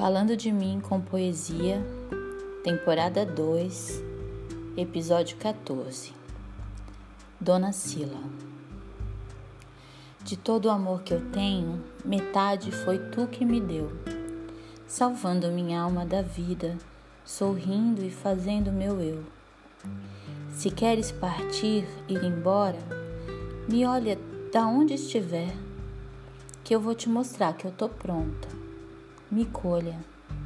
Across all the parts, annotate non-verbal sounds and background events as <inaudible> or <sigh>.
Falando de mim com poesia, temporada 2, episódio 14. Dona Sila. De todo o amor que eu tenho, metade foi tu que me deu, salvando minha alma da vida, sorrindo e fazendo meu eu. Se queres partir, ir embora, me olha da onde estiver, que eu vou te mostrar que eu tô pronta me colha,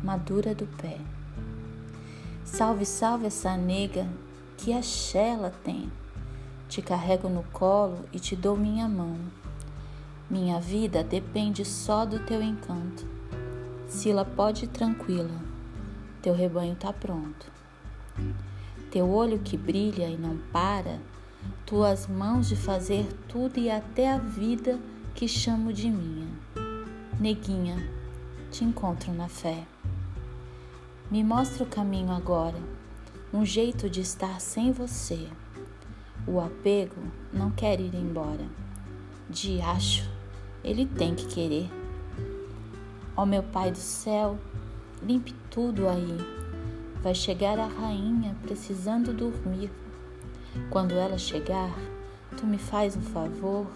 madura do pé. Salve, salve essa nega, que axé ela tem. Te carrego no colo e te dou minha mão. Minha vida depende só do teu encanto. Sila pode tranquila, teu rebanho tá pronto. Teu olho que brilha e não para, tuas mãos de fazer tudo e até a vida que chamo de minha. Neguinha, te encontro na fé. Me mostra o caminho agora, um jeito de estar sem você. O apego não quer ir embora. De acho, ele tem que querer. Ó meu Pai do céu, limpe tudo aí. Vai chegar a rainha precisando dormir. Quando ela chegar, tu me faz um favor,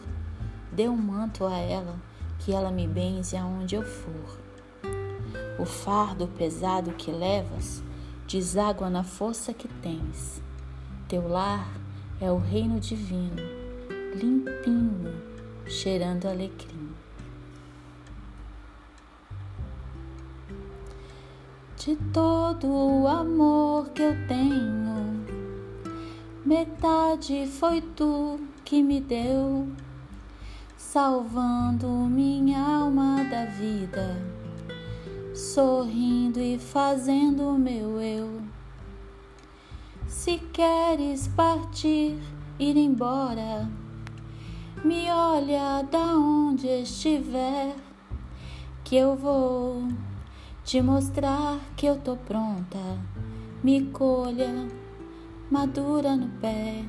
dê um manto a ela, que ela me benze aonde eu for. O fardo pesado que levas deságua na força que tens. Teu lar é o reino divino, limpinho, cheirando alecrim. De todo o amor que eu tenho, metade foi tu que me deu, salvando minha alma da vida sorrindo e fazendo o meu eu. Se queres partir, ir embora, me olha da onde estiver, que eu vou te mostrar que eu tô pronta. Me colha, madura no pé.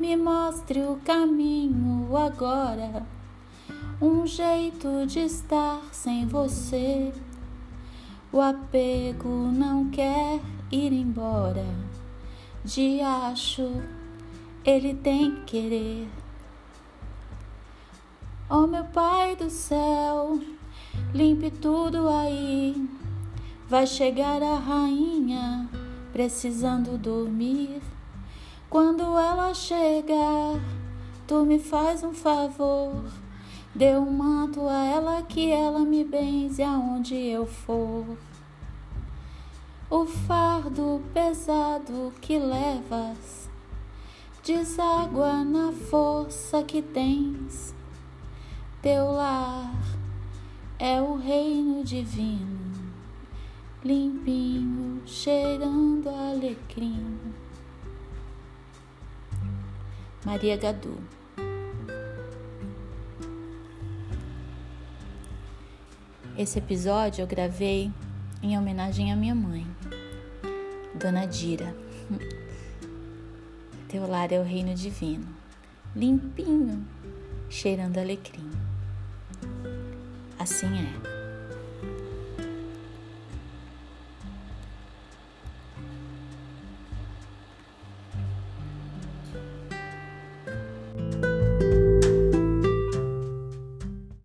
Me mostre o caminho agora um jeito de estar sem você. O apego não quer ir embora. De acho, ele tem que querer. Oh meu Pai do céu, limpe tudo aí. Vai chegar a rainha precisando dormir. Quando ela chegar, tu me faz um favor Dê um manto a ela que ela me benze aonde eu for. O fardo pesado que levas deságua na força que tens. Teu lar é o reino divino, limpinho, cheirando alecrim. Maria Gadu Esse episódio eu gravei em homenagem à minha mãe, Dona Dira. <laughs> Teu lar é o reino divino, limpinho, cheirando alecrim. Assim é.